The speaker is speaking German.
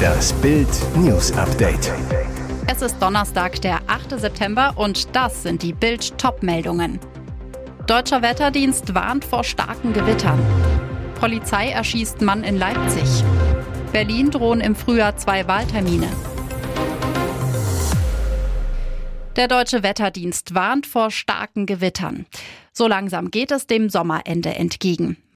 Das Bild News Update. Es ist Donnerstag, der 8. September und das sind die Bild Top-Meldungen. Deutscher Wetterdienst warnt vor starken Gewittern. Polizei erschießt Mann in Leipzig. Berlin drohen im Frühjahr zwei Wahltermine. Der Deutsche Wetterdienst warnt vor starken Gewittern. So langsam geht es dem Sommerende entgegen.